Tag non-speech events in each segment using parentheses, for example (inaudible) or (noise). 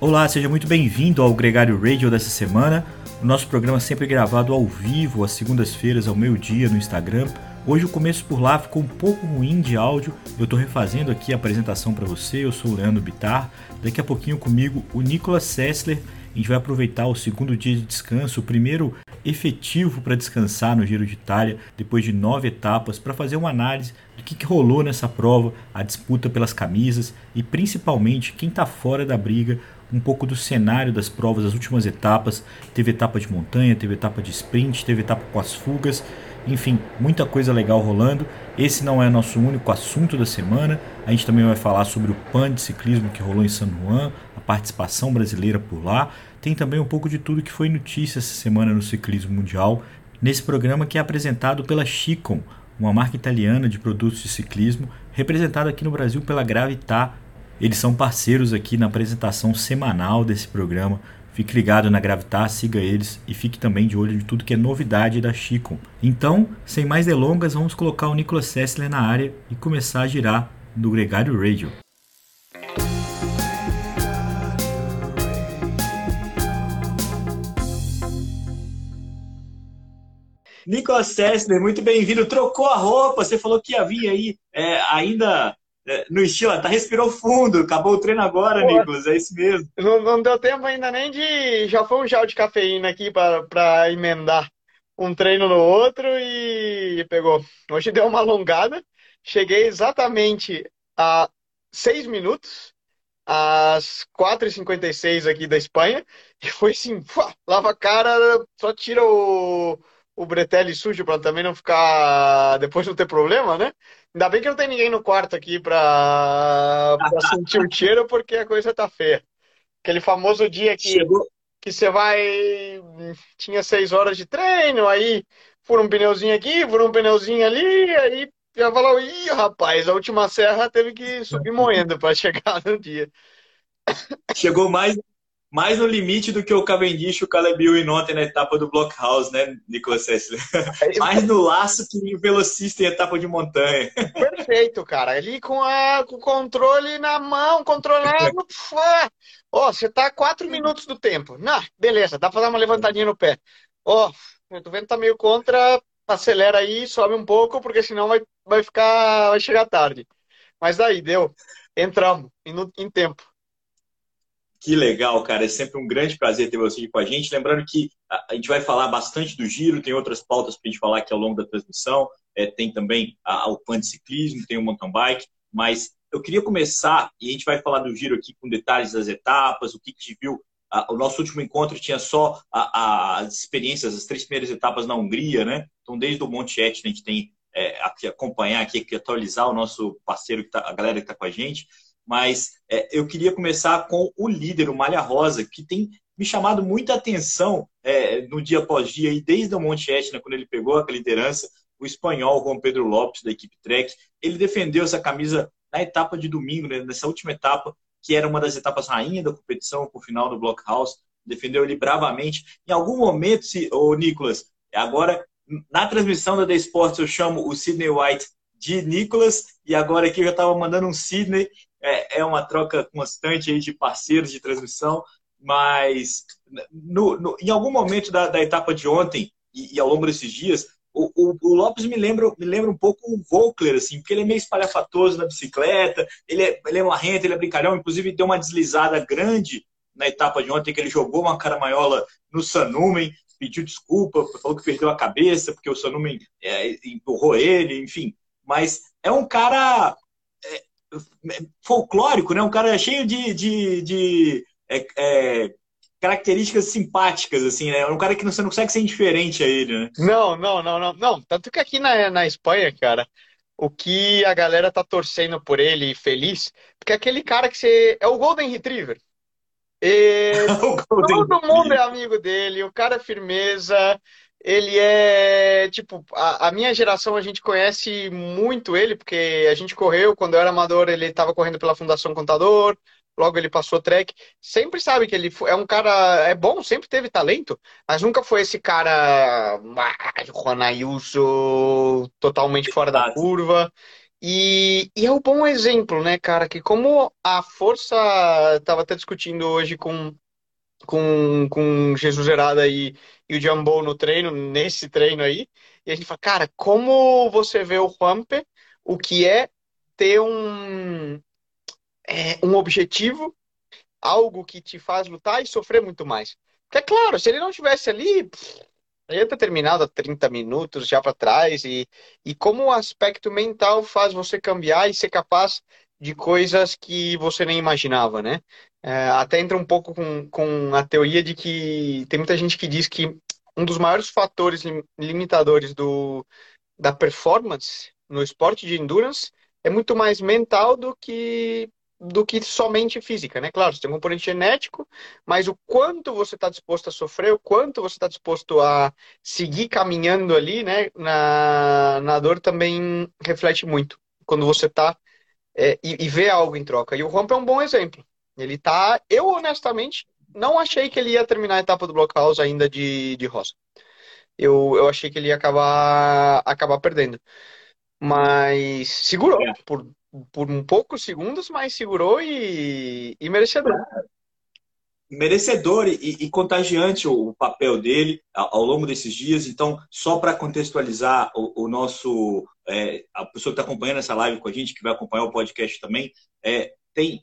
Olá, seja muito bem-vindo ao Gregário Radio dessa semana. O nosso programa sempre gravado ao vivo, às segundas-feiras, ao meio-dia, no Instagram. Hoje o começo por lá ficou um pouco ruim de áudio. Eu estou refazendo aqui a apresentação para você. Eu sou o Leandro Bitar. Daqui a pouquinho comigo o Nicolas Sessler. A gente vai aproveitar o segundo dia de descanso, o primeiro efetivo para descansar no Giro de Itália, depois de nove etapas, para fazer uma análise do que, que rolou nessa prova, a disputa pelas camisas e principalmente quem está fora da briga, um pouco do cenário das provas, das últimas etapas. Teve etapa de montanha, teve etapa de sprint, teve etapa com as fugas, enfim, muita coisa legal rolando. Esse não é nosso único assunto da semana. A gente também vai falar sobre o PAN de ciclismo que rolou em San Juan, a participação brasileira por lá. Tem também um pouco de tudo que foi notícia essa semana no ciclismo mundial, nesse programa que é apresentado pela Chicon, uma marca italiana de produtos de ciclismo, representada aqui no Brasil pela Gravitar, eles são parceiros aqui na apresentação semanal desse programa. Fique ligado na Gravitar, siga eles e fique também de olho de tudo que é novidade da Chico. Então, sem mais delongas, vamos colocar o Nicolas Sessler na área e começar a girar no Gregário Radio. Nicolas Sessler, muito bem-vindo. Trocou a roupa, você falou que ia vir aí é, ainda no estilo, tá, respirou fundo, acabou o treino agora, Pô, Nicolas, é isso mesmo. Não, não, deu tempo ainda nem de. Já foi um gel de cafeína aqui para emendar um treino no outro e pegou. Hoje deu uma alongada, cheguei exatamente a seis minutos, às 4h56 aqui da Espanha, (laughs) e foi assim, lava a cara, só tira o, o bretelle sujo para também não ficar. depois não ter problema, né? Ainda bem que não tem ninguém no quarto aqui pra sentir o cheiro, porque a coisa tá feia. Aquele famoso dia que, Chegou. que você vai. Tinha seis horas de treino, aí fura um pneuzinho aqui, fura um pneuzinho ali, aí já falou, ih, rapaz, a última serra teve que subir moendo para (laughs) chegar no dia. Chegou mais mais no limite do que o Cavendish e o Caleb Ewan ontem na etapa do Blockhouse, né, Nicolas Sessler? É (laughs) mais no laço que o velocista em etapa de montanha. Perfeito, cara. Ali com, a, com o controle na mão, controlado. Ó, oh, você tá a quatro minutos do tempo. Não, beleza, dá pra dar uma levantadinha no pé. Ó, oh, vendo que tá meio contra, acelera aí, sobe um pouco, porque senão vai, vai ficar, vai chegar tarde. Mas daí, deu. Entramos, em, em tempo. Que legal, cara. É sempre um grande prazer ter você aqui com a gente. Lembrando que a gente vai falar bastante do giro, tem outras pautas para a gente falar aqui ao longo da transmissão. É, tem também a, o pan de ciclismo, tem o mountain bike, mas eu queria começar, e a gente vai falar do giro aqui com detalhes das etapas, o que, que a viu. o nosso último encontro tinha só a, as experiências, as três primeiras etapas na Hungria, né? Então, desde o Monte Etna, a gente tem é, acompanhar aqui, atualizar o nosso parceiro, que tá, a galera que está com a gente mas é, eu queria começar com o líder, o Malha Rosa, que tem me chamado muita atenção é, no dia após dia, e desde o Monte Etna, quando ele pegou a liderança, o espanhol Juan Pedro Lopes, da equipe Trek, ele defendeu essa camisa na etapa de domingo, né, nessa última etapa, que era uma das etapas rainha da competição, por final do Blockhouse, defendeu ele bravamente. Em algum momento, se, ô, Nicolas, agora na transmissão da The Sports eu chamo o Sidney White de Nicolas, e agora aqui eu já estava mandando um Sidney, é, é uma troca constante aí de parceiros de transmissão, mas no, no, em algum momento da, da etapa de ontem e, e, ao longo desses dias, o, o, o, Lopes me lembra, me lembra um pouco o Volkler, assim, porque ele é meio espalhafatoso na bicicleta, ele é, ele é marrento, ele é brincalhão, inclusive deu uma deslizada grande na etapa de ontem, que ele jogou uma caramanhola no Sanumen, pediu desculpa, falou que perdeu a cabeça, porque o Sanumen é, empurrou ele, enfim. Mas é um cara folclórico, né? Um cara cheio de, de, de é, é, características simpáticas, assim, né? Um cara que você não consegue ser indiferente a ele, né? Não, não, não, não. não. Tanto que aqui na, na Espanha, cara, o que a galera tá torcendo por ele feliz, porque é aquele cara que você. É o Golden Retriever. (laughs) E... todo mundo é amigo dele, o cara é firmeza, ele é, tipo, a, a, minha geração a gente conhece muito ele, porque a gente correu, quando eu era amador, ele estava correndo pela Fundação Contador, logo ele passou trek. Sempre sabe que ele é um cara, é bom, sempre teve talento, mas nunca foi esse cara, ah, Juan Ayuso, totalmente fora da curva. E, e é um bom exemplo, né, cara, que como a força, estava até discutindo hoje com, com, com Jesus Gerada e, e o Jumbo no treino, nesse treino aí, e a gente fala, cara, como você vê o Juanpe, o que é ter um, é, um objetivo, algo que te faz lutar e sofrer muito mais. Porque, é claro, se ele não estivesse ali, ele ia ter terminado há 30 minutos já para trás. E, e como o aspecto mental faz você cambiar e ser capaz de coisas que você nem imaginava, né? É, até entra um pouco com, com a teoria de que tem muita gente que diz que um dos maiores fatores limitadores do, da performance no esporte de endurance é muito mais mental do que do que somente física, né? Claro, você tem um componente genético, mas o quanto você está disposto a sofrer, o quanto você está disposto a seguir caminhando ali, né? Na, na dor também reflete muito quando você está é, e, e, vê algo em troca. E o Romp é um bom exemplo. Ele tá, eu honestamente não achei que ele ia terminar a etapa do Blockhouse ainda de, de rosa. Eu, eu achei que ele ia acabar, acabar perdendo. Mas segurou é. por por um poucos segundos, mas segurou e, e merecedor. Merecedor e, e contagiante o, o, papel dele ao, ao, longo desses dias. Então, só para contextualizar o, o nosso. É, a pessoa que está acompanhando essa live com a gente, que vai acompanhar o podcast também, é, tem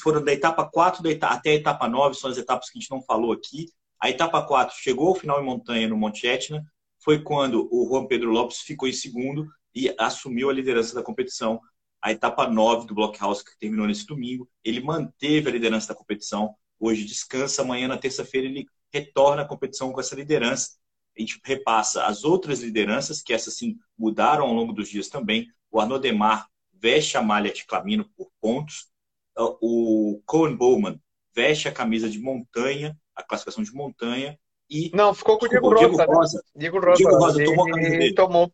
foram da etapa 4 da etapa, até a etapa 9, são as etapas que a gente não falou aqui. A etapa 4 chegou ao final em montanha no Monte Etna, foi quando o Juan Pedro Lopes ficou em segundo e assumiu a liderança da competição a etapa 9 do Blockhouse, que terminou nesse domingo. Ele manteve a liderança da competição. Hoje descansa, amanhã, na terça-feira, ele retorna à competição com essa liderança. A gente repassa as outras lideranças, que essas sim mudaram ao longo dos dias também. O Arnaud Demar veste a malha de Clamino por pontos. O Cohen Bowman veste a camisa de montanha, a classificação de montanha. E, não, ficou com o Diego, Diego Rosa. Rosa. Diego Rosa. Diego Rosa tomou, ele tomou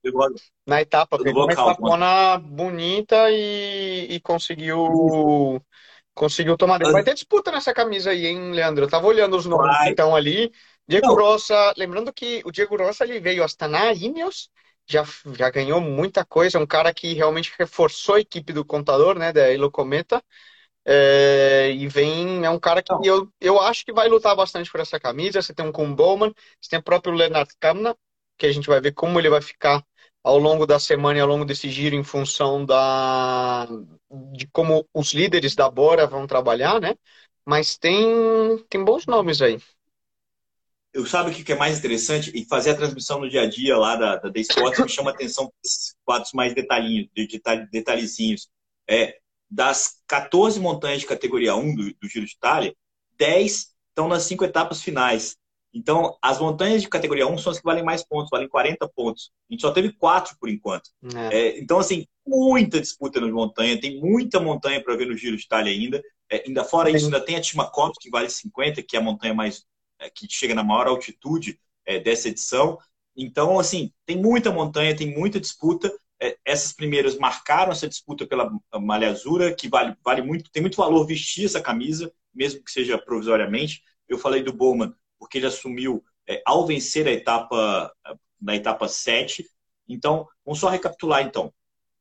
na etapa. Pegou uma etapona bonita e, e conseguiu conseguiu tomar. Vai ter disputa nessa camisa aí, hein, Leandro? Eu tava olhando os nomes Vai. que estão ali. Diego não. Rosa, lembrando que o Diego Rosa ele veio Astana Ineos, já, já ganhou muita coisa, um cara que realmente reforçou a equipe do contador, né, da Elo Cometa. É, e vem, é um cara que eu, eu acho que vai lutar bastante por essa camisa. Você tem um Kuhn Bowman, você tem o próprio Leonard Kamna, que a gente vai ver como ele vai ficar ao longo da semana e ao longo desse giro em função da de como os líderes da Bora vão trabalhar, né? Mas tem, tem bons nomes aí. Eu sabe o que é mais interessante? E fazer a transmissão no dia a dia lá da, da The Sports me chama atenção esses quadros mais detalhinhos, de detalhezinhos. É, das 14 montanhas de categoria 1 do, do Giro de Itália, 10 estão nas cinco etapas finais. Então, as montanhas de categoria 1 são as que valem mais pontos, valem 40 pontos. A gente só teve quatro por enquanto. É. É, então, assim, muita disputa nas montanhas, tem muita montanha para ver no Giro de Itália ainda. É, ainda fora isso, ainda tem a Timacops, que vale 50, que é a montanha mais é, que chega na maior altitude é, dessa edição. Então, assim, tem muita montanha, tem muita disputa. É, essas primeiras marcaram essa disputa pela malha azura, que vale, vale muito, tem muito valor vestir essa camisa, mesmo que seja provisoriamente. Eu falei do Bowman, porque ele assumiu é, ao vencer a etapa na etapa 7. Então, vamos só recapitular então.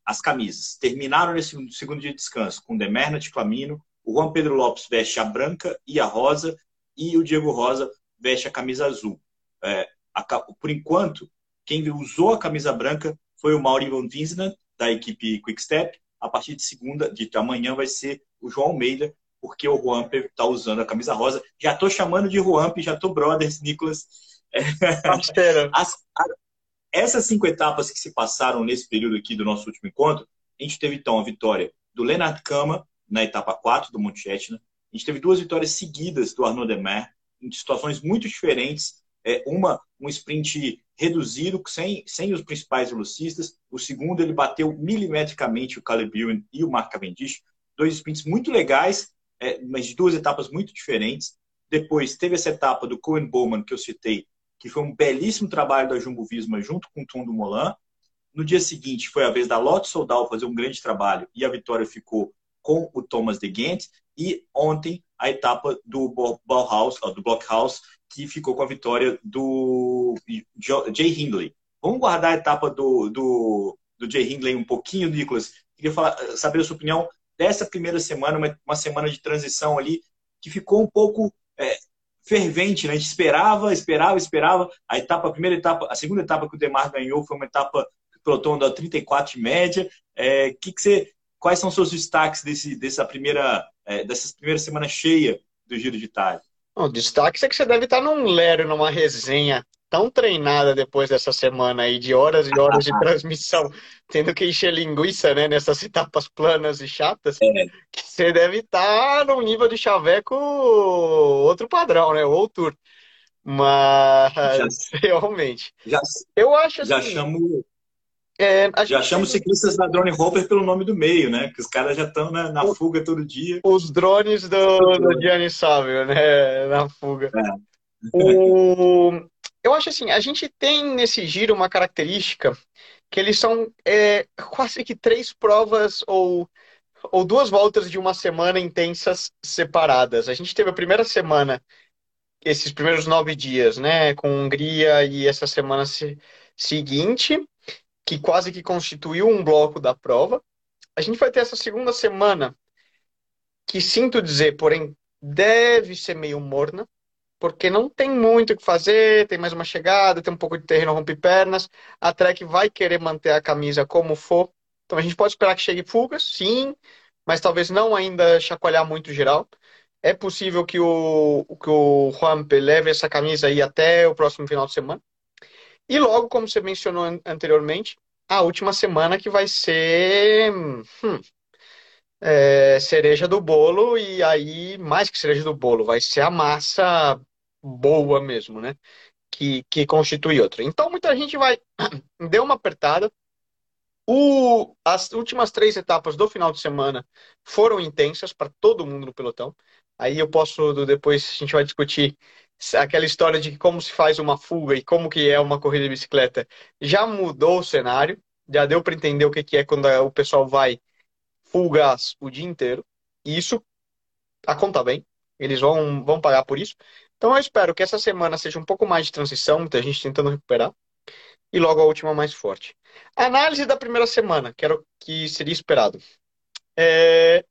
As camisas terminaram nesse segundo dia de descanso com Demerna de Clamino, o Juan Pedro Lopes veste a branca e a rosa, e o Diego Rosa veste a camisa azul. É, a, por enquanto, quem usou a camisa branca foi o Mauri Van Vinsner, da equipe Quickstep. A partir de segunda, de amanhã, vai ser o João Almeida, porque o Juan está usando a camisa rosa. Já estou chamando de Juan, já estou brothers, Nicolas. (laughs) As, a, essas cinco etapas que se passaram nesse período aqui do nosso último encontro, a gente teve então a vitória do Leonard Kama na etapa 4 do Monte Etna. A gente teve duas vitórias seguidas do Arnaud Demer, em situações muito diferentes. É, uma, um sprint reduzido, sem, sem os principais velocistas. O segundo, ele bateu milimetricamente o Caleb Ewan e o Mark Cavendish. Dois sprints muito legais, é, mas de duas etapas muito diferentes. Depois, teve essa etapa do Cohen Bowman, que eu citei, que foi um belíssimo trabalho da Jumbo Visma junto com o Tom do Molan. No dia seguinte, foi a vez da Lotto Soldal fazer um grande trabalho e a vitória ficou com o Thomas de Ghent. E ontem, a etapa do Bauhaus, do Blockhouse, que ficou com a vitória do Jay Hindley. Vamos guardar a etapa do, do, do Jay Hindley um pouquinho, Nicolas. Queria falar, saber a sua opinião dessa primeira semana, uma, uma semana de transição ali, que ficou um pouco é, fervente, né? A gente esperava, esperava, esperava. A etapa, a primeira etapa, a segunda etapa que o Demar ganhou foi uma etapa que o pelotão andou 34 de média. É, que que você, quais são os seus destaques desse, dessa primeira, é, dessa primeira semana cheia do Giro de Itália? O destaque é que você deve estar num lero, numa resenha tão treinada depois dessa semana aí de horas e horas de (laughs) transmissão, tendo que encher linguiça, né, nessas etapas planas e chatas, é. que você deve estar num nível de chaveco outro padrão, né, ou tour. Mas já, (laughs) realmente. Já, eu acho assim, já chamo é, já chamo os ciclistas da Drone Hopper pelo nome do meio, né? Que os caras já estão na, na, fuga todo dia. Os drones do, do Gianni Savio, né? (laughs) Na fuga. É. O... Eu acho assim, a gente tem nesse giro uma característica que eles são é, quase que três provas ou, ou duas voltas de uma semana intensas separadas. A gente teve a primeira semana, esses primeiros nove dias, né? Com Hungria e essa semana seguinte que quase que constituiu um bloco da prova. A gente vai ter essa segunda semana, que sinto dizer, porém, deve ser meio morna, porque não tem muito o que fazer, tem mais uma chegada, tem um pouco de terreno rompe-pernas, a Trek vai querer manter a camisa como for. Então a gente pode esperar que chegue fugas, sim, mas talvez não ainda chacoalhar muito geral. É possível que o, que o Juanpe leve essa camisa aí até o próximo final de semana. E logo, como você mencionou anteriormente, a última semana que vai ser hum, é, cereja do bolo, e aí, mais que cereja do bolo, vai ser a massa boa mesmo, né? Que, que constitui outra. Então, muita gente vai. (clears throat) Deu uma apertada. O, as últimas três etapas do final de semana foram intensas para todo mundo no pelotão. Aí eu posso, depois a gente vai discutir aquela história de como se faz uma fuga e como que é uma corrida de bicicleta já mudou o cenário, já deu para entender o que que é quando o pessoal vai fugas o dia inteiro. E isso a conta bem, eles vão vão pagar por isso. Então eu espero que essa semana seja um pouco mais de transição, muita gente tentando recuperar e logo a última mais forte. Análise da primeira semana, que era o que seria esperado. É...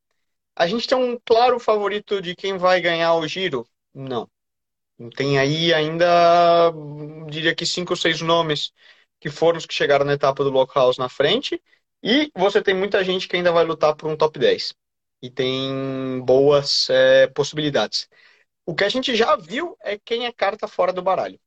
A gente tem um claro favorito de quem vai ganhar o giro? Não. Tem aí ainda, diria que cinco ou seis nomes que foram os que chegaram na etapa do Lockhouse na frente. E você tem muita gente que ainda vai lutar por um top 10. E tem boas é, possibilidades. O que a gente já viu é quem é carta fora do baralho,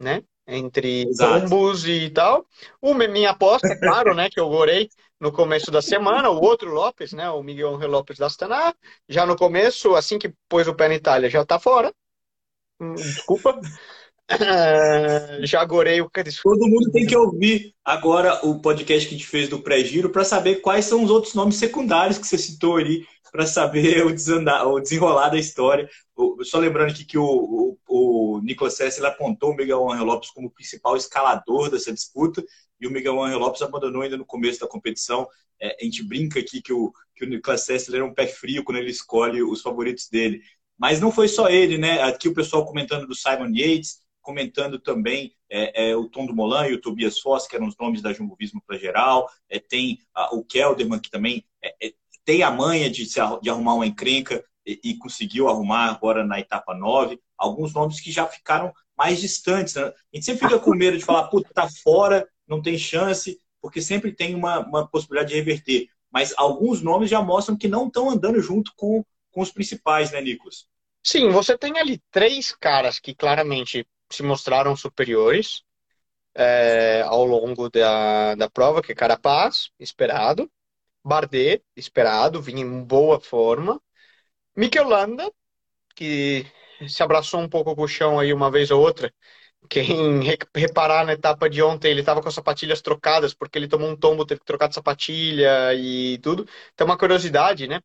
né? Entre bombos e tal. O minha aposta, é claro, né? Que eu gorei no começo da semana. O outro Lopes, né? O Miguel Angel Lopes da Astana. Já no começo, assim que pôs o pé na Itália, já tá fora. Hum, desculpa. já agorei o Todo mundo tem que ouvir agora o podcast que a gente fez do pré-giro para saber quais são os outros nomes secundários que você citou ali, para saber o, desandar, o desenrolar da história. Só lembrando aqui que o, o, o Nicolas Sessler apontou o Miguel Angel Lopes como principal escalador dessa disputa e o Miguel Angel Lopes abandonou ainda no começo da competição. É, a gente brinca aqui que o, que o Nicolas Sessler é um pé frio quando ele escolhe os favoritos dele. Mas não foi só ele, né? Aqui o pessoal comentando do Simon Yates, comentando também é, é, o Tom do Molan e o Tobias Foss, que eram os nomes da Jumbo Visma para geral. É, tem a, o Kelderman, que também é, é, tem a manha de, de arrumar uma encrenca e, e, conseguiu arrumar agora na etapa 9. Alguns nomes que já ficaram mais distantes. Né? A gente sempre fica com medo de falar, puta, tá fora, não tem chance, porque sempre tem uma, uma possibilidade de reverter. Mas alguns nomes já mostram que não estão andando junto com com os principais, né, Nicolas? Sim, você tem ali três caras que claramente se mostraram superiores é, ao longo da, da prova, que é Carapaz, esperado, Bardet, esperado, vinha em boa forma, Mikel Landa, que se abraçou um pouco com o chão aí uma vez ou outra, quem reparar na etapa de ontem, ele estava com as sapatilhas trocadas, porque ele tomou um tombo, teve que trocar de sapatilha e tudo. Então, uma curiosidade, né?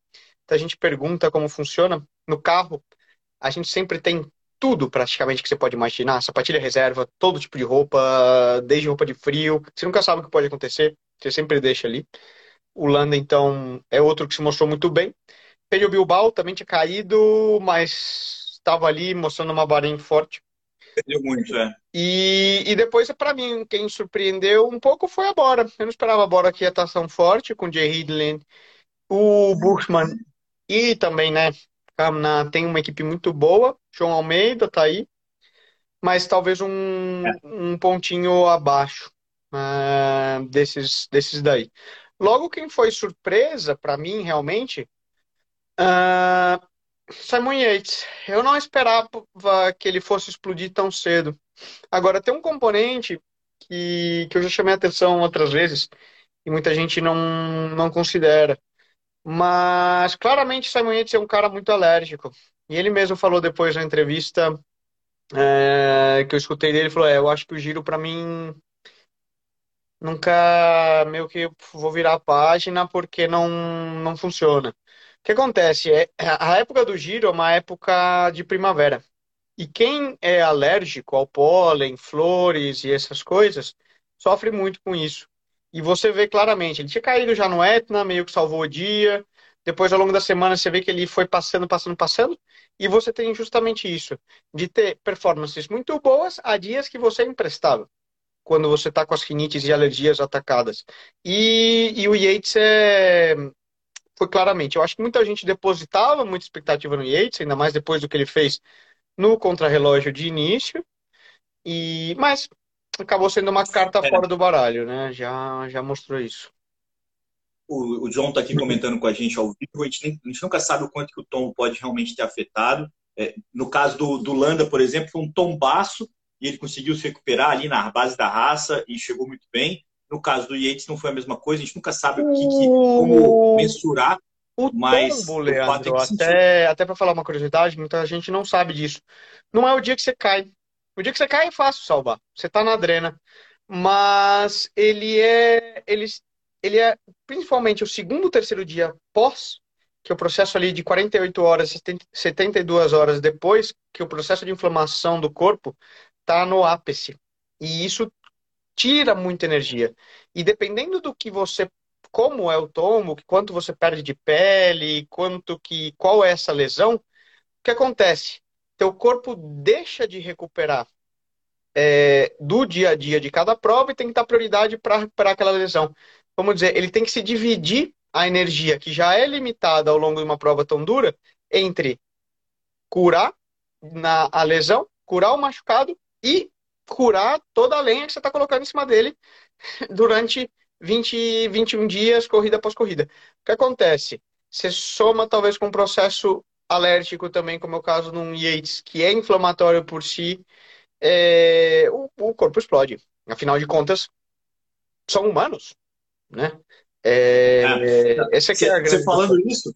A gente pergunta como funciona, no carro, a gente sempre tem tudo praticamente que você pode imaginar, sapatilha reserva, todo tipo de roupa, desde roupa de frio, você nunca sabe o que pode acontecer, você sempre deixa ali. O Landa, então, é outro que se mostrou muito bem. Pelho Bilbao também tinha caído, mas estava ali mostrando uma Bahrein forte. Perdeu muito, é. E, e depois, para mim, quem surpreendeu um pouco foi a Bora. Eu não esperava a Bora que ia estar tão forte com o Jay Hidland, o Bushman e também, né, tem uma equipe muito boa. João Almeida tá aí, mas talvez um, é. um pontinho abaixo uh, desses, desses daí. Logo, quem foi surpresa para mim, realmente, uh, Simon Yates. Eu não esperava que ele fosse explodir tão cedo. Agora, tem um componente que, que eu já chamei a atenção outras vezes e muita gente não, não considera. Mas, claramente, Simon Yates é um cara muito alérgico. E ele mesmo falou depois na entrevista é, que eu escutei dele, falou, é, eu acho que o giro para mim nunca meio que vou virar a página porque não, não funciona. O que acontece é a época do giro é uma época de primavera. E quem é alérgico ao pólen, flores e essas coisas, sofre muito com isso. E você vê claramente, ele tinha caído já no Etna, meio que salvou o dia. Depois, ao longo da semana, você vê que ele foi passando, passando, passando. E você tem justamente isso, de ter performances muito boas a dias que você é imprestável quando você está com as rinites e alergias atacadas. E, e o Yates é, foi claramente. Eu acho que muita gente depositava muita expectativa no Yates, ainda mais depois do que ele fez no contrarrelógio de início. E mas acabou sendo uma carta é. fora do baralho, né? Já já mostrou isso. O, o John está aqui comentando com a gente ao vivo. A gente, nem, a gente nunca sabe o quanto que o tom pode realmente ter afetado. É, no caso do, do Landa, por exemplo, foi um tombaço e ele conseguiu se recuperar ali na base da raça e chegou muito bem. No caso do Yates não foi a mesma coisa, a gente nunca sabe o que, que como mensurar. O mas tombo, Leandro, até, até para falar uma curiosidade, muita gente não sabe disso. Não é o dia que você cai. O dia que você cai é fácil salvar. Você está na drena. Mas ele é, ele, ele é principalmente o segundo, terceiro dia pós, que é o processo ali de 48 horas, 72 horas depois, que o processo de inflamação do corpo está no ápice. E isso tira muita energia. E dependendo do que você, como é o tombo, quanto você perde de pele, quanto que, qual é essa lesão, o que acontece? Teu corpo deixa de recuperar é, do dia a dia de cada prova e tem que dar prioridade para aquela lesão. Vamos dizer, ele tem que se dividir a energia que já é limitada ao longo de uma prova tão dura entre curar na, a lesão, curar o machucado e curar toda a lenha que você está colocando em cima dele (laughs) durante 20, 21 dias, corrida após corrida. O que acontece? Você soma talvez com um processo alérgico também, como é o caso num Yates, que é inflamatório por si, é, o, o, corpo explode. Afinal de contas, são humanos, né? É, é, esse aqui é Você falando isso,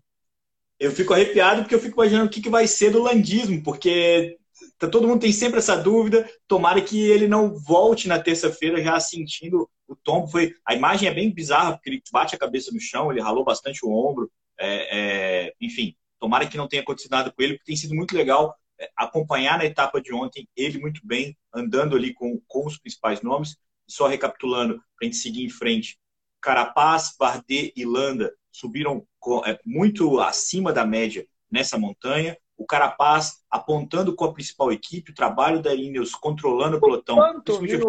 eu fico arrepiado porque eu fico imaginando o que, que vai ser do landismo, porque Tá, todo mundo tem sempre essa dúvida. Tomara que ele não volte na terça-feira já sentindo o tombo. Foi, a imagem é bem bizarra, porque ele bate a cabeça no chão, ele ralou bastante o ombro. É, é, enfim, tomara que não tenha acontecido nada com ele, porque tem sido muito legal é, acompanhar na etapa de ontem ele muito bem, andando ali com, com os principais nomes. Só recapitulando, para a gente seguir em frente. Carapaz, Bardet e Landa subiram é, muito acima da média nessa montanha o Carapaz apontando com a principal equipe, o trabalho da Ineos controlando o pelotão, Quanto, viu,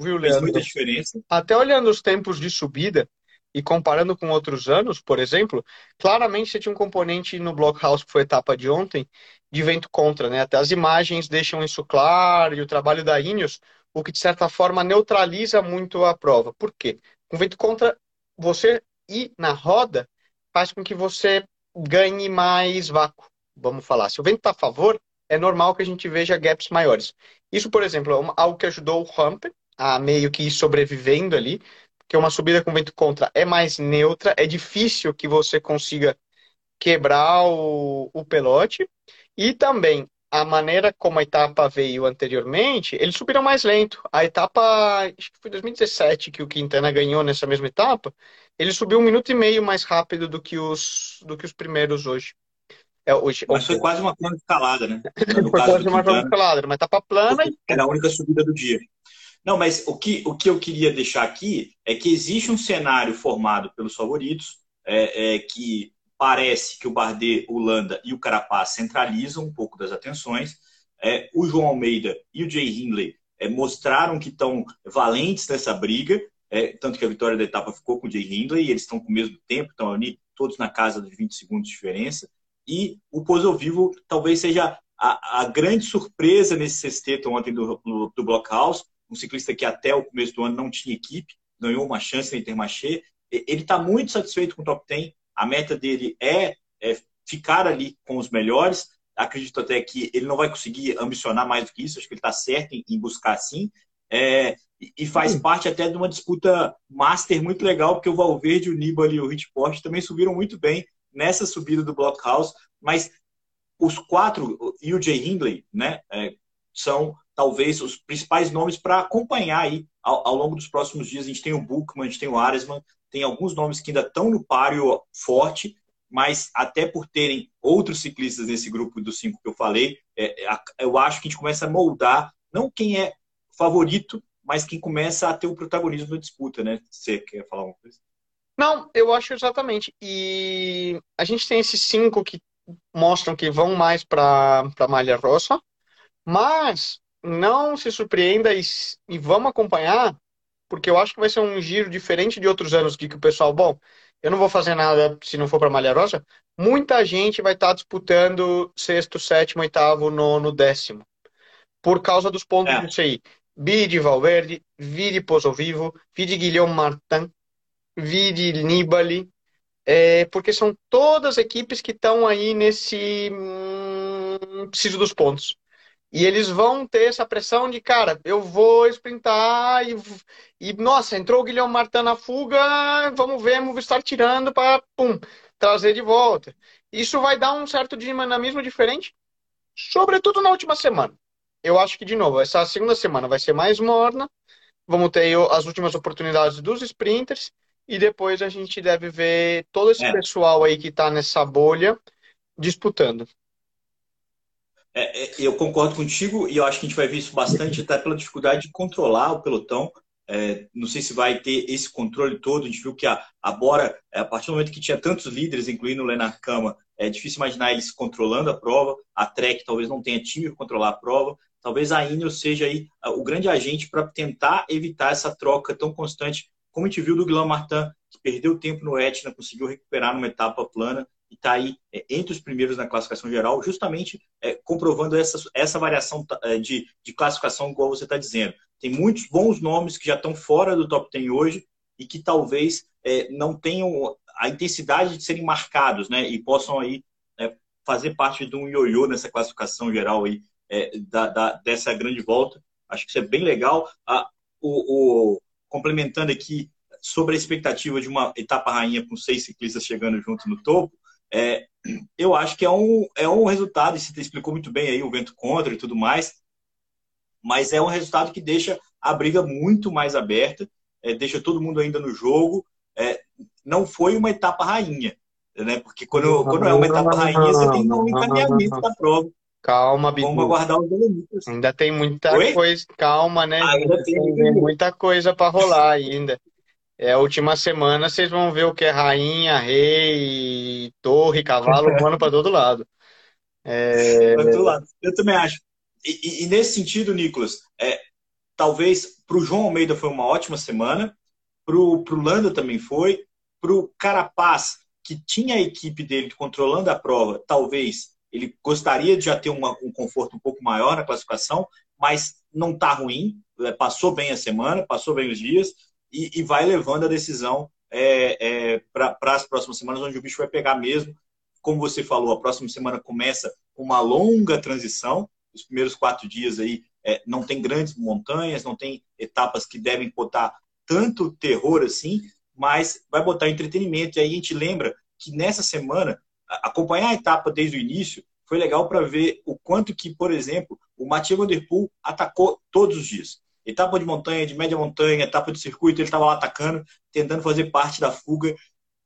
viu, fez muita diferença. Até olhando os tempos de subida e comparando com outros anos, por exemplo, claramente você tinha um componente no Blockhouse, que foi a etapa de ontem, de vento contra, né? Até as imagens deixam isso claro, e o trabalho da Ineos, o que de certa forma neutraliza muito a prova. Por quê? Com vento contra, você ir na roda faz com que você ganhe mais vácuo vamos falar. Se o vento está a favor, é normal que a gente veja gaps maiores. Isso, por exemplo, é algo que ajudou o Hump a meio que ir sobrevivendo ali, porque uma subida com vento contra é mais neutra, é difícil que você consiga quebrar o, o pelote. E também a maneira como a etapa veio anteriormente, eles subiram mais lento. A etapa, acho que foi 2017 que o Quintana ganhou nessa mesma etapa, ele subiu um minuto e meio mais rápido do que os, do que os primeiros hoje. É, hoje, mas foi quase uma plana escalada, né? (laughs) Foi quase uma plana escalada, uma etapa plana. Era a única subida do dia. Não, mas o que, o que eu queria deixar aqui é que existe um cenário formado pelos favoritos, é, é, que parece que o Bardet, o Landa e o Carapaz centralizam um pouco das atenções, É, o João Almeida e o Jay Hindley é, mostraram que estão valentes nessa briga, é, tanto que a vitória da etapa ficou com o Jay Hindley, e eles estão com o mesmo tempo, estão ali todos na casa de 20 segundos de diferença. E o Pozo Vivo talvez seja a, a, grande surpresa nesse sexteto ontem do, do, do Blockhouse, um ciclista que até o começo do ano não tinha equipe, ganhou uma chance na Intermarché. Ele está muito satisfeito com o top 10. A meta dele é, é ficar ali com os melhores. Acredito até que ele não vai conseguir ambicionar mais do que isso. Acho que ele está certo em, em, buscar sim. É, e faz Sim. parte até de uma disputa master muito legal, porque o Valverde, o Nibali e o Hitport também subiram muito bem nessa subida do Blockhouse, mas os quatro, e o Jay Hindley, né, é, são talvez os principais nomes para acompanhar aí ao, ao, longo dos próximos dias. A gente tem o Bookman, a gente tem o Aresman, tem alguns nomes que ainda estão no páreo forte, mas até por terem outros ciclistas nesse grupo dos cinco que eu falei, é, eu acho que a gente começa a moldar não quem é favorito, mas quem começa a ter o protagonismo na disputa, né? Você quer falar uma coisa? Não, eu acho exatamente. E a gente tem esses cinco que mostram que vão mais para a Malha Rossa, mas não se surpreenda e, e, vamos acompanhar, porque eu acho que vai ser um giro diferente de outros anos que, que o pessoal, bom, eu não vou fazer nada se não for para Malha Rosa. Muita gente vai estar tá disputando sexto, sétimo, oitavo, nono, décimo, por causa dos pontos é. disso aí. Vide Valverde, vide Pozo Vivo, vide Guilherme Martin, vide Nibali, é, porque são todas equipes que estão aí nesse hum, preciso dos pontos. E eles vão ter essa pressão de, cara, eu vou sprintar e, e nossa, entrou o Guilherme Martin na fuga, vamos ver, vamos estar tirando para, pum, trazer de volta. Isso vai dar um certo dinamismo diferente, sobretudo na última semana. Eu acho que, de novo, essa segunda semana vai ser mais morna, vamos ter as últimas oportunidades dos sprinters, e depois a gente deve ver todo esse é. pessoal aí que está nessa bolha disputando. É, é, eu concordo contigo e eu acho que a gente vai ver isso bastante até pela dificuldade de controlar o pelotão. É, não sei se vai ter esse controle todo. A gente viu que a, a Bora, é, a partir do momento que tinha tantos líderes, incluindo o Lenar Kama, é difícil imaginar eles controlando a prova. A Trek talvez não tenha time para controlar a prova. Talvez a Ineos seja aí o grande agente para tentar evitar essa troca tão constante como a gente viu do Guilherme Martin, que perdeu tempo no Etna, conseguiu recuperar numa etapa plana e está aí é, entre os primeiros na classificação geral, justamente é, comprovando essa, essa variação é, de, de classificação, igual você está dizendo. Tem muitos bons nomes que já estão fora do top 10 hoje e que talvez é, não tenham a intensidade de serem marcados, né? E possam aí é, fazer parte de um ioiô nessa classificação geral aí é, da, da, dessa grande volta. Acho que isso é bem legal. Ah, o, o, complementando aqui sobre a expectativa de uma etapa rainha com seis ciclistas chegando junto no topo, é, eu acho que é um, é um resultado, e você explicou muito bem aí o vento contra e tudo mais, mas é um resultado que deixa a briga muito mais aberta, é, deixa todo mundo ainda no jogo. É, não foi uma etapa rainha, né? Porque quando, quando é uma etapa rainha, você tem um encaminhamento da prova. Calma, Bidu. Vamos aguardar os Dolomitas. Ainda tem muita Oi? coisa. Calma, né? ainda tem, tem muita coisa para rolar ainda. É a última semana, vocês vão ver o que é rainha, rei, torre, cavalo, voando para todo lado. É... todo lado. Eu também acho. E, e, e nesse sentido, Nicolas, é, talvez para o João Almeida foi uma ótima semana, para o Landa também foi, para o Carapaz, que tinha a equipe dele controlando a prova, talvez ele gostaria de já ter uma, um conforto um pouco maior na classificação, mas não está ruim, é, passou bem a semana, passou bem os dias e, e vai levando a decisão é, é, para as próximas semanas, onde o bicho vai pegar mesmo. Como você falou, a próxima semana começa com uma longa transição. Os primeiros quatro dias aí é, não tem grandes montanhas, não tem etapas que devem botar tanto terror assim, mas vai botar entretenimento. E aí a gente lembra que nessa semana acompanhar a etapa desde o início foi legal para ver o quanto que, por exemplo, o Mathieu Van Der Poel atacou todos os dias. Etapa de montanha, de média montanha, etapa de circuito, ele estava lá atacando, tentando fazer parte da fuga.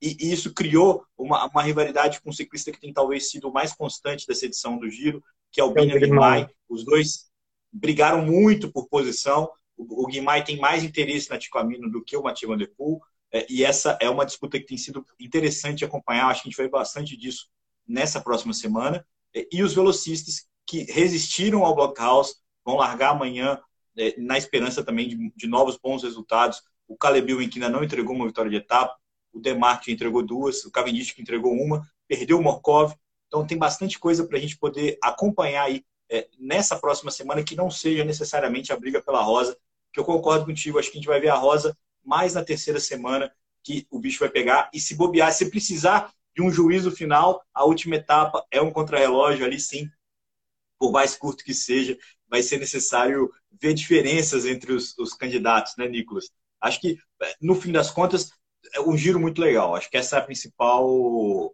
E, e isso criou uma, uma, rivalidade com um ciclista que tem talvez sido o mais constante dessa edição do Giro, que é o Bina Guimai. Os dois brigaram muito por posição. O, o Guimai tem mais interesse na Ticamino do que o Mathieu Van Der Poel. É, e essa é uma disputa que tem sido interessante acompanhar. Acho que a gente vai ver bastante disso nessa próxima semana. E os velocistas que resistiram ao Blockhouse, vão largar amanhã é, na esperança também de, de, novos bons resultados. O Caleb que ainda não entregou uma vitória de etapa, o Demarque entregou duas, o Cavendish que entregou uma, perdeu o Morkov. Então tem bastante coisa para a gente poder acompanhar aí é, nessa próxima semana que não seja necessariamente a briga pela rosa, que eu concordo contigo, acho que a gente vai ver a rosa mais na terceira semana que o bicho vai pegar. E se bobear, se precisar de um juízo final, a última etapa é um contrarrelógio ali sim, por mais curto que seja, vai ser necessário ver diferenças entre os, os candidatos, né, Nicolas? Acho que, no fim das contas, é um giro muito legal. Acho que essa é a principal.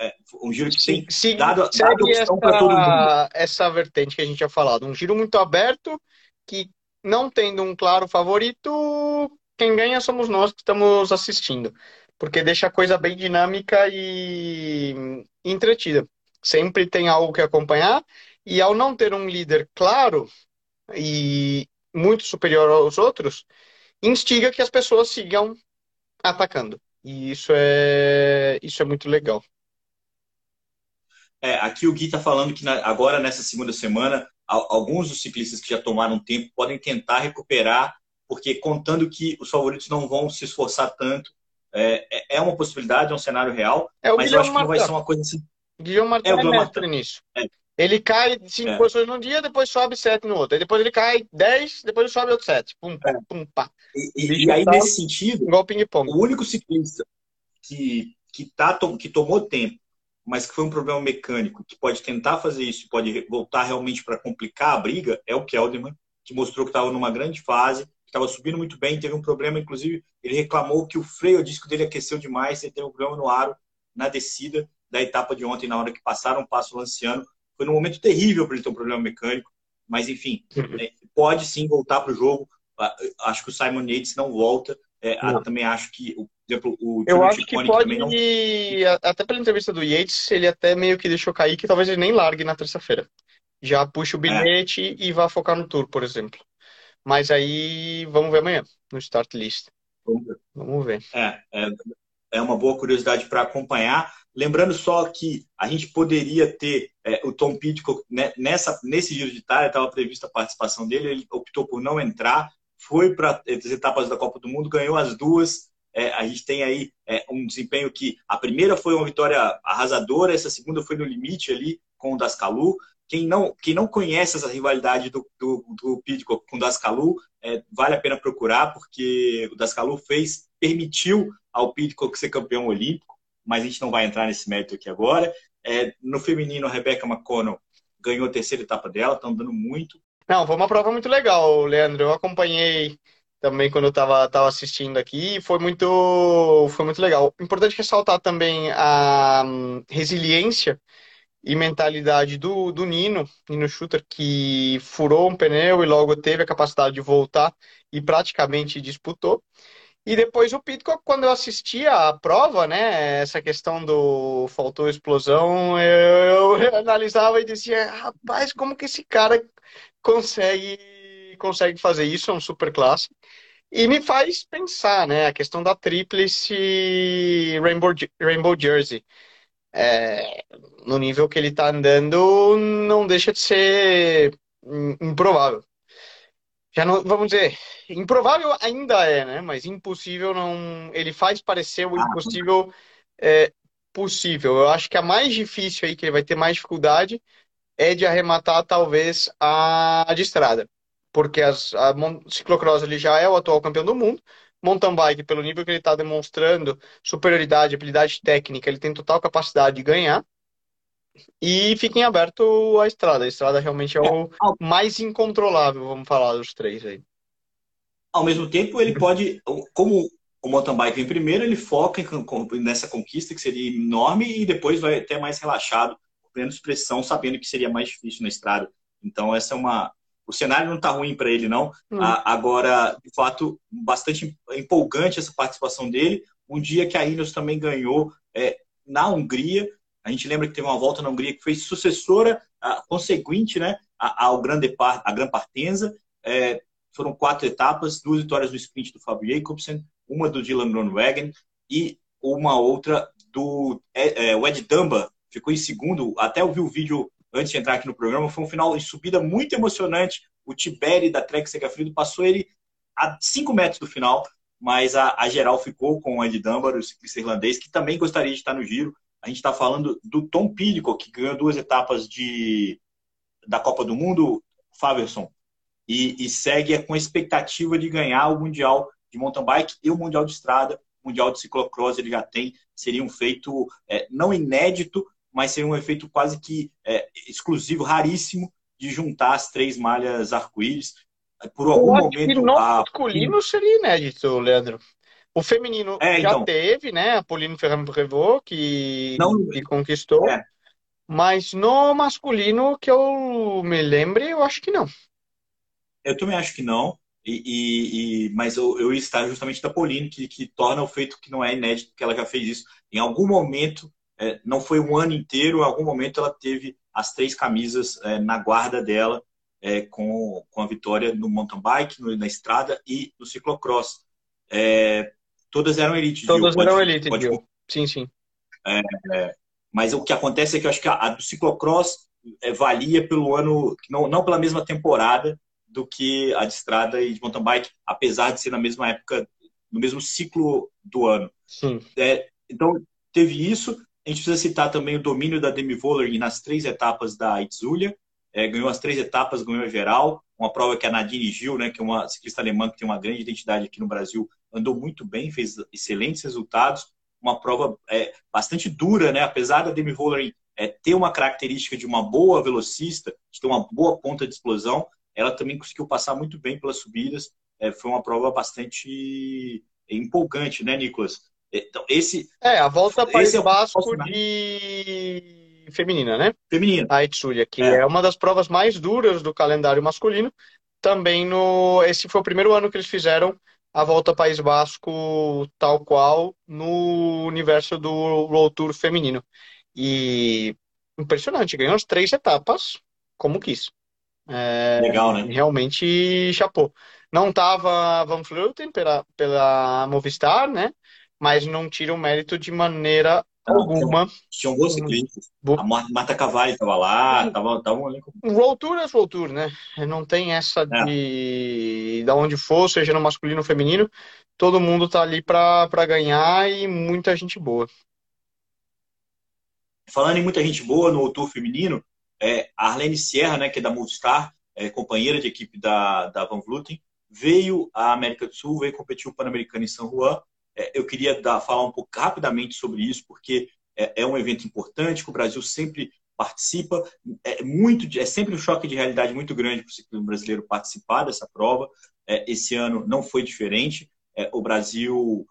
É, um giro que tem sim, dado, dado opção para todo mundo. Essa vertente que a gente tinha falado. Um giro muito aberto, que não tendo um claro favorito, quem ganha somos nós que estamos assistindo. Porque deixa a coisa bem dinâmica e entretida. Sempre tem algo que acompanhar. E ao não ter um líder claro e muito superior aos outros, instiga que as pessoas sigam atacando. E isso é, isso é muito legal. É, aqui o Gui está falando que na, agora, nessa segunda semana, alguns dos ciclistas que já tomaram tempo podem tentar recuperar, porque contando que os favoritos não vão se esforçar tanto, é, é, é uma possibilidade, é um cenário real, é mas eu acho que não vai ser uma coisa assim. Guilherme Martin é, o é mestre nisso. É. Ele cai cinco é. posições num dia, depois sobe sete no outro. Aí depois ele cai dez, depois ele sobe outro sete. Pum, pum, é. pum, pá. E, e, e aí, tá nesse sentido, igual ping-pong. o único ciclista que, que, tá, que tomou tempo, mas que foi um problema mecânico, que pode tentar fazer isso, pode voltar realmente para complicar a briga, é o Kelderman, que mostrou que estava numa grande fase, estava subindo muito bem, teve um problema, inclusive, ele reclamou que o freio, o disco dele aqueceu demais, ele teve um problema no aro na descida da etapa de ontem, na hora que passaram o passo lanciano foi num momento terrível para ele ter um problema mecânico, mas enfim, é, pode sim voltar para o jogo. Acho que o Simon Yates não volta. É, também acho que, por exemplo, o Eu acho que pode, não... até pela entrevista do Yates, ele até meio que deixou cair que talvez ele nem largue na terça-feira. Já puxa o é. bilhete é. e vá focar no Tour, por exemplo. Mas aí, vamos ver amanhã, no start list. Vamos ver. Vamos ver. É, é, é uma boa curiosidade para acompanhar. Lembrando só que a gente poderia ter é, o Tom Pitcock né, nessa, nesse Giro de Itália, estava prevista a participação dele, ele optou por não entrar, foi para as etapas da Copa do Mundo, ganhou as duas. É, a gente tem aí é, um desempenho que a primeira foi uma vitória arrasadora, essa segunda foi no limite ali com o Dascalu. Quem não, quem não conhece essa rivalidade do, do, do com o Dascalu, é, vale a pena procurar, porque o Dascalu fez, permitiu ao Pitcock ser campeão olímpico mas a gente não vai entrar nesse mérito aqui agora. É, no feminino, a Rebecca McConnell ganhou a terceira etapa dela, está andando muito. Não, foi uma prova muito legal, Leandro. Eu acompanhei também quando eu estava tava assistindo aqui, foi muito, foi muito legal. Importante ressaltar também a hum, resiliência e mentalidade do, do Nino, Nino Shooter, que furou um pneu e logo teve a capacidade de voltar e praticamente disputou. E depois o Pitcock, quando eu assistia a prova, né, essa questão do faltou explosão, eu, eu (laughs) analisava e dizia, rapaz, como que esse cara consegue consegue fazer isso, é um super classe. E me faz pensar, né, a questão da tríplice Rainbow, Rainbow Jersey. É, no nível que ele está andando, não deixa de ser improvável já não, vamos dizer, improvável ainda é, né? Mas impossível não. Ele faz parecer o ah. impossível é, possível. Eu acho que a mais difícil aí, que ele vai ter mais dificuldade, é de arrematar talvez a, a de estrada. Porque as, a ciclocross ele já é o atual campeão do mundo. Mountain bike, pelo nível que ele está demonstrando, superioridade, habilidade técnica, ele tem total capacidade de ganhar. E fiquem aberto a estrada. A estrada realmente é o mais incontrolável, vamos falar dos três aí. Ao mesmo tempo, ele pode, como o mountain bike em primeiro, ele foca nessa conquista que seria enorme e depois vai até mais relaxado, menos pressão, sabendo que seria mais difícil na estrada. Então, essa é uma. O cenário não está ruim para ele, não. Hum. Agora, de fato, bastante empolgante essa participação dele. Um dia que a Ineos também ganhou é, na Hungria, a gente lembra que teve uma volta na Hungria que foi sucessora, a, conseguinte né, ao Grande Par, a Gran Partenza. É, foram quatro etapas, duas vitórias no sprint do Fabio Jacobsen, uma do Dylan Groenewegen e uma outra do é, é, o Ed Dumba, ficou em segundo. Até eu vi o vídeo antes de entrar aqui no programa, foi um final em subida muito emocionante. O Tiberi da Trek Segafredo passou ele a 5 metros do final, mas a, a geral ficou com o Andy Dunbar, o ciclista irlandês, que também gostaria de estar no giro. A gente está falando do Tom Pilico, que ganhou duas etapas de, da Copa do Mundo, Faverson, e, e segue com a expectativa de ganhar o Mundial de mountain bike e o Mundial de Estrada. O Mundial de Ciclocross ele já tem, seria um feito é, não inédito, mas seria um efeito quase que é, exclusivo, raríssimo, de juntar as três malhas arco-íris. Por algum momento. Que no a... masculino seria inédito, Leandro. O feminino é, já então... teve, né? Apolino Ferrando Revô, que, não... que conquistou. É. Mas no masculino, que eu me lembre, eu acho que não. Eu também acho que não. E, e, e, mas eu, eu estar justamente da Pauline, que, que torna o feito que não é inédito, que ela já fez isso. Em algum momento, é, não foi um ano inteiro, em algum momento ela teve as três camisas é, na guarda dela, é, com, com a vitória no mountain bike, no, na estrada e no ciclocross. É, todas eram elite. Todas eram elite, pode, Sim, sim. É, é, mas o que acontece é que eu acho que a, a do ciclocross valia pelo ano, não, não pela mesma temporada, do que a de estrada e de mountain bike, apesar de ser na mesma época, no mesmo ciclo do ano. Sim. É, então, teve isso. A gente precisa citar também o domínio da Demi Voller nas três etapas da Itzulia. É, ganhou as três etapas, ganhou a geral. Uma prova que a Nadine Gil, né, que é uma ciclista alemã que tem uma grande identidade aqui no Brasil, andou muito bem, fez excelentes resultados. Uma prova é, bastante dura, né? apesar da Demi Voller é, ter uma característica de uma boa velocista, de ter uma boa ponta de explosão, ela também conseguiu passar muito bem pelas subidas. É, foi uma prova bastante empolgante, né, Nicolas? Então, esse. É, a volta País esse é Basco de feminina, né? Feminina. A Itzulia, que é. é. uma das provas mais duras do calendário masculino. Também no. Esse foi o primeiro ano que eles fizeram a volta País Basco tal qual no universo do World Tour feminino. E impressionante, ganhou as três etapas como quis. É, Legal, né? Realmente chapou. Não tava Van Vleuten pela, pela Movistar, né? Mas não tira o mérito de maneira alguma. Tinham bons ciclistas. Bo... A Marta Cavalli estava lá, tava, tava um elenco. World Tour é World Tour, né? Não tem essa é. de da onde for, seja no masculino ou feminino, todo mundo tá ali para ganhar e muita gente boa. Falando em muita gente boa no Tour feminino, é, a Arlene Sierra, né, que é da Movistar, é, companheira de equipe da, da Van Vluten, veio à América do Sul, veio competir o Pan-Americano em São Juan. É, eu queria dar, falar um pouco rapidamente sobre isso, porque é, é, um evento importante que o Brasil sempre participa. É, muito, é sempre um choque de realidade muito grande para o ciclismo brasileiro participar dessa prova. É, esse ano não foi diferente. É, o Brasil,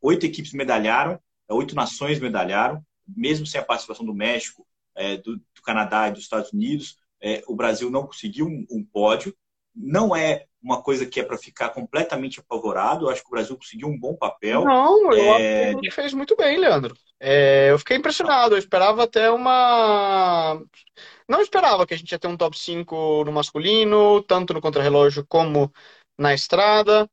oito equipes medalharam, oito nações medalharam, mesmo sem a participação do México, é, do, do, Canadá e dos Estados Unidos. É, o Brasil não conseguiu um, um, pódio. Não é uma coisa que é para ficar completamente apavorado. Eu acho que o Brasil conseguiu um bom papel. Não, eu é... acho que fez muito bem, Leandro. É, eu fiquei impressionado. Eu esperava até uma. Não esperava que a gente ia ter um top 5 no masculino, tanto no contrarrelógio como na estrada.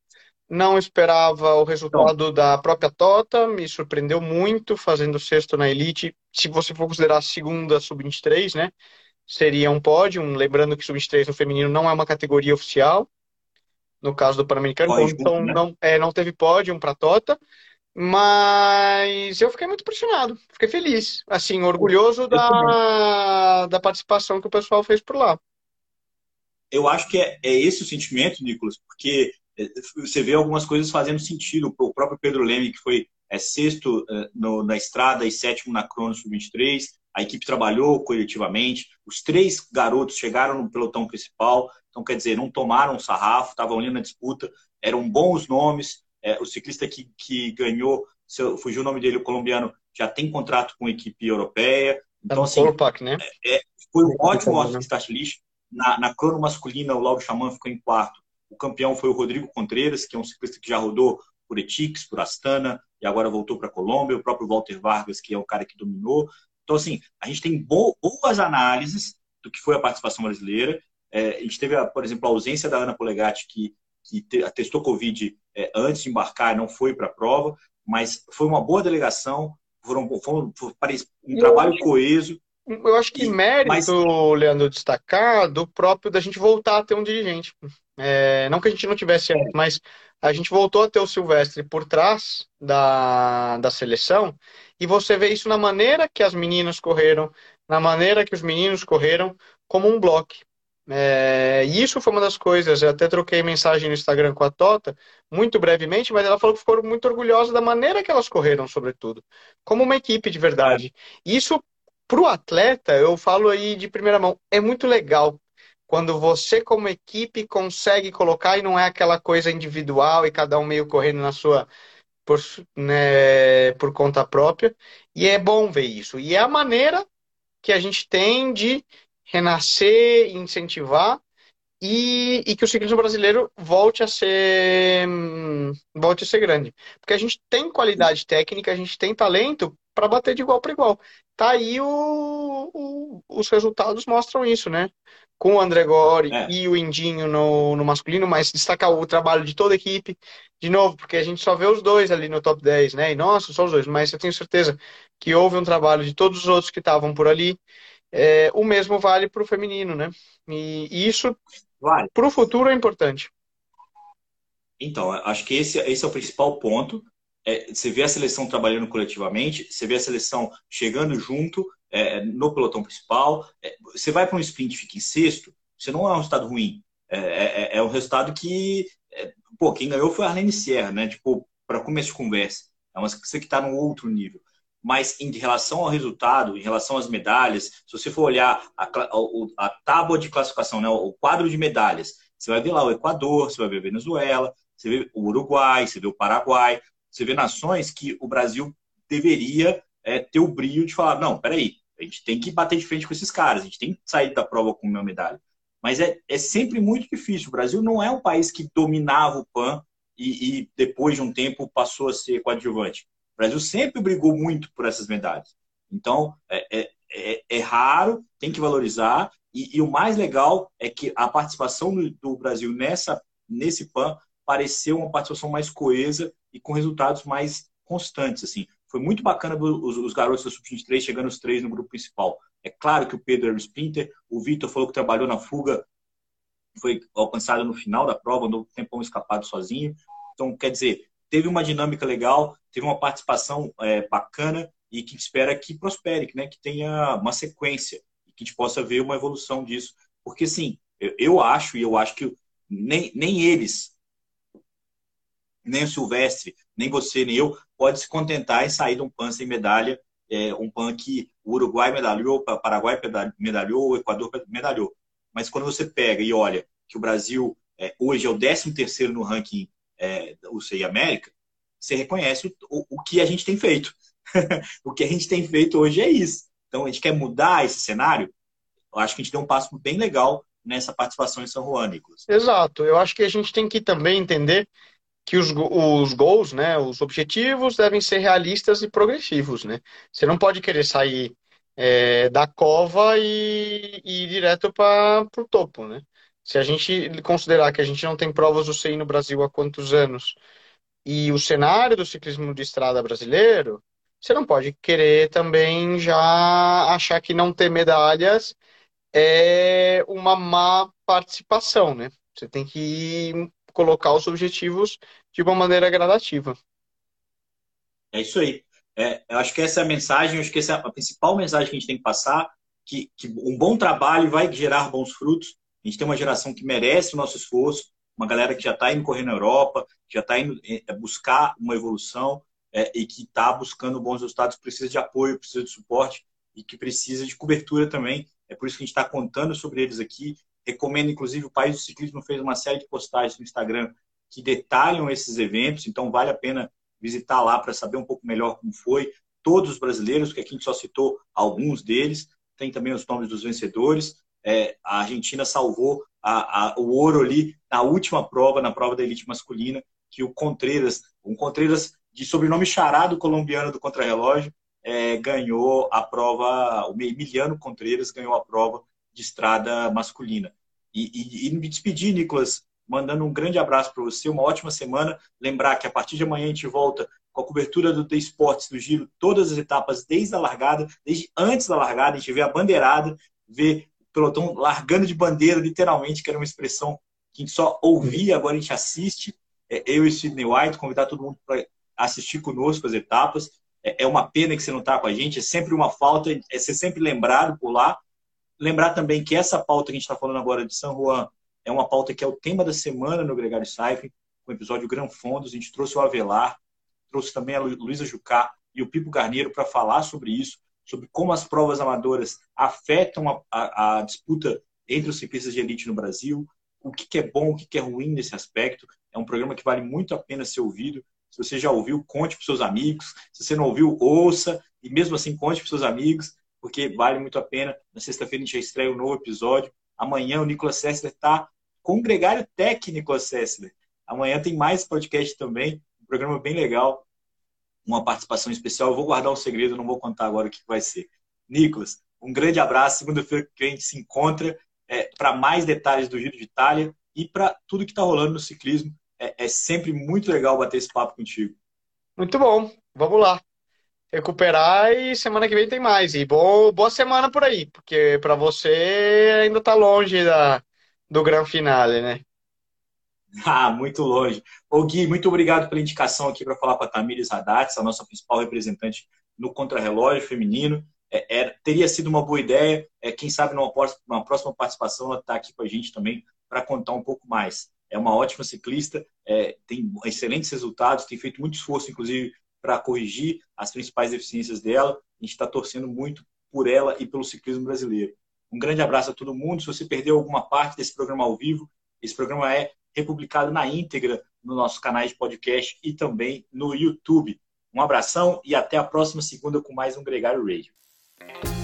Não esperava o resultado Não. da própria Tota, me surpreendeu muito fazendo sexto na Elite. Se você for considerar a segunda sub-23, né? Seria um pódio. Lembrando que sub-23 no feminino não é uma categoria oficial. No caso do Pan-Americano, então né? não, é, não teve pódio para Tota. Mas eu fiquei muito impressionado, fiquei feliz, assim, orgulhoso da, da participação que o pessoal fez por lá. Eu acho que é, é esse o sentimento, Nicolas, porque você vê algumas coisas fazendo sentido. O próprio Pedro Leme, que foi é, sexto é, no, na estrada e sétimo na Crono Sub-23, a equipe trabalhou coletivamente. Os três garotos chegaram no pelotão principal, então, quer dizer, não tomaram um sarrafo, estavam ali na disputa, eram bons nomes. É, o ciclista que, que ganhou, fugiu o nome dele, o colombiano, já tem contrato com a equipe europeia. Então, assim, né? É, é, foi um ótimo ótimo start list. Na, na crono masculina, o Lauro Xamã ficou em quarto. O campeão foi o Rodrigo Contreras, que é um ciclista que já rodou por Etix, por Astana, e agora voltou para a Colômbia. O próprio Walter Vargas, que é o cara que dominou. Então, assim, a gente tem boas análises do que foi a participação brasileira. É, a gente teve, por exemplo, a ausência da Ana Polegatti, que, que testou Covid é, antes de embarcar, não foi para a prova, mas foi uma boa delegação, foram, foram, foi um trabalho coeso. eu acho que e, mérito, mas... Leandro, destacar do próprio da gente voltar a ter um dirigente. É, não que a gente não tivesse antes, mas a gente voltou a ter o Silvestre por trás da, da seleção e você vê isso na maneira que as meninas correram, na maneira que os meninos correram, como um bloco. É, e isso foi uma das coisas, eu até troquei mensagem no Instagram com a Tota, muito brevemente, mas ela falou que ficou muito orgulhosa da maneira que elas correram, sobretudo, como uma equipe de verdade. Isso, para o atleta, eu falo aí de primeira mão, é muito legal quando você, como equipe, consegue colocar e não é aquela coisa individual e cada um meio correndo na sua. Por, né, por conta própria. E é bom ver isso. E é a maneira que a gente tem de renascer, incentivar e, e, que o ciclismo brasileiro volte a ser volte a ser grande. Porque a gente tem qualidade técnica, a gente tem talento para bater de igual para igual. Tá aí o, o, os resultados mostram isso, né? Com o André Gori é. e o Indinho no, no masculino, mas destacar o trabalho de toda a equipe, de novo, porque a gente só vê os dois ali no top 10, né? E nossa, só os dois, mas eu tenho certeza que houve um trabalho de todos os outros que estavam por ali. É, o mesmo vale para o feminino, né? E, e isso, vale. para o futuro, é importante. Então, acho que esse, esse é o principal ponto. É, você vê a seleção trabalhando coletivamente, você vê a seleção chegando junto é, no pelotão principal. É, você vai para um sprint e fica em sexto, você não é um resultado ruim. É, é, é um resultado que, pô, quem ganhou foi a Arlene Sierra, né? Tipo, para começo de conversa. É uma você que está num outro nível mas em relação ao resultado, em relação às medalhas, se você for olhar a, a, a tábua de classificação, né, o quadro de medalhas, você vai ver lá o Equador, você vai ver a Venezuela, você vê o Uruguai, você vê o Paraguai, você vê nações que o Brasil deveria é, ter o brilho de falar, não, peraí, a gente tem que bater de frente com esses caras, a gente tem que sair da prova com uma medalha. Mas é, é sempre muito difícil. O Brasil não é um país que dominava o PAN e, e depois de um tempo passou a ser coadjuvante. Brasil sempre brigou muito por essas medalhas. Então, é, é, é, é raro, tem que valorizar. E, e, o mais legal é que a participação do, do, Brasil nessa, nesse PAN pareceu uma participação mais coesa e com resultados mais constantes. Assim. Foi muito bacana os, os garotos da Sub-23 chegando os três no grupo principal. É claro que o Pedro era o sprinter, o Vitor falou que trabalhou na fuga, foi alcançado no final da prova, um tempão escapado sozinho. Então, quer dizer, teve uma dinâmica legal, teve uma participação é, bacana e que espera que prospere, né? que tenha uma sequência e que a gente possa ver uma evolução disso. Porque, assim, eu, eu acho, e eu acho que nem, nem eles, nem o Silvestre, nem você, nem eu, pode se contentar em sair de um PAN sem medalha, é, um PAN que o Uruguai medalhou, o Paraguai medalhou, o Equador medalhou. Mas quando você pega e olha que o Brasil é, hoje é o 13 terceiro no ranking é, o CI América, você reconhece o, o que a gente tem feito. (laughs) o que a gente tem feito hoje é isso. Então, a gente quer mudar esse cenário. Eu acho que a gente deu um passo bem legal nessa participação em São Juan, Nicolas. Exato. Eu acho que a gente tem que também entender que os, os gols, né, os objetivos devem ser realistas e progressivos, né? Você não pode querer sair é, da cova e, e ir direto para o topo, né? Se a gente considerar que a gente não tem provas do CI no Brasil há quantos anos e o cenário do ciclismo de estrada brasileiro, você não pode querer também já achar que não ter medalhas é uma má participação, né? Você tem que colocar os objetivos de uma maneira gradativa. É isso aí. É, eu acho que essa é a mensagem, acho que essa é a principal mensagem que a gente tem que passar, que, que um bom trabalho vai gerar bons frutos a gente tem uma geração que merece o nosso esforço, uma galera que já está indo correr na Europa, já está indo é, buscar uma evolução é, e que está buscando bons resultados, precisa de apoio, precisa de suporte e que precisa de cobertura também. É por isso que a gente está contando sobre eles aqui. Recomendo, inclusive, o País do Ciclismo fez uma série de postagens no Instagram que detalham esses eventos, então vale a pena visitar lá para saber um pouco melhor como foi. Todos os brasileiros, que aqui a gente só citou alguns deles, tem também os nomes dos vencedores é, a Argentina salvou a, a, o ouro ali na última prova, na prova da elite masculina, que o Contreras, um Contreras de sobrenome charado colombiano do contrarrelógio, é, ganhou a prova, o Emiliano Contreras ganhou a prova de estrada masculina. E, e, e me despedir, Nicolas, mandando um grande abraço para você, uma ótima semana. Lembrar que a partir de amanhã a gente volta com a cobertura do The Sports, do Giro, todas as etapas, desde a largada, desde antes da largada, a gente vê a bandeirada, vê pelotão largando de bandeira, literalmente, que era uma expressão que a gente só ouvia, agora a gente assiste. É, eu e Sidney White, convidar todo mundo para assistir conosco as etapas. É, é uma pena que você não está com a gente, é sempre uma falta, é ser sempre lembrado por lá. Lembrar também que essa pauta que a gente está falando agora de São Juan é uma pauta que é o tema da semana no Gregário com o episódio Gran Fondos. A gente trouxe o Avelar, trouxe também a Luísa Jucá e o Pipo Carneiro para falar sobre isso, sobre como as provas amadoras afetam a, a, a disputa entre os ciclistas de elite no Brasil, o que, que é bom, o que, que é ruim nesse aspecto. É um programa que vale muito a pena ser ouvido. Se você já ouviu, conte para seus amigos. Se você não ouviu, ouça. E mesmo assim, conte para seus amigos, porque vale muito a pena. Na sexta-feira a gente já estreia um novo episódio. Amanhã o Nicolas Sessler está com o Gregário Sessler. Amanhã tem mais podcast também. Um programa bem legal. Uma participação especial. Eu vou guardar o um segredo, não vou contar agora o que vai ser. Nicolas, um grande abraço. Segunda-feira que a gente se encontra é, para mais detalhes do Giro de Itália e para tudo que está rolando no ciclismo. É, é, sempre muito legal bater esse papo contigo. Muito bom. Vamos lá. Recuperar e semana que vem tem mais. E boa, boa semana por aí, porque para você ainda está longe da, do Gran Finale, né? (laughs) Ah, muito longe. Ô Gui, muito obrigado pela indicação aqui para falar com a Tamires Haddad, a nossa principal representante no contrarrelógio feminino é, é, teria sido uma boa ideia. É, quem sabe numa, numa próxima participação ela está aqui com a gente também para contar um pouco mais. É uma ótima ciclista, é, tem excelentes resultados, tem feito muito esforço, inclusive, para corrigir as principais deficiências dela. A gente está torcendo muito por ela e pelo ciclismo brasileiro. Um grande abraço a todo mundo. Se você perdeu alguma parte desse programa ao vivo, esse programa é republicado na íntegra no nosso canal de podcast e também no YouTube. Um abração e até a próxima segunda com mais um Gregário Radio.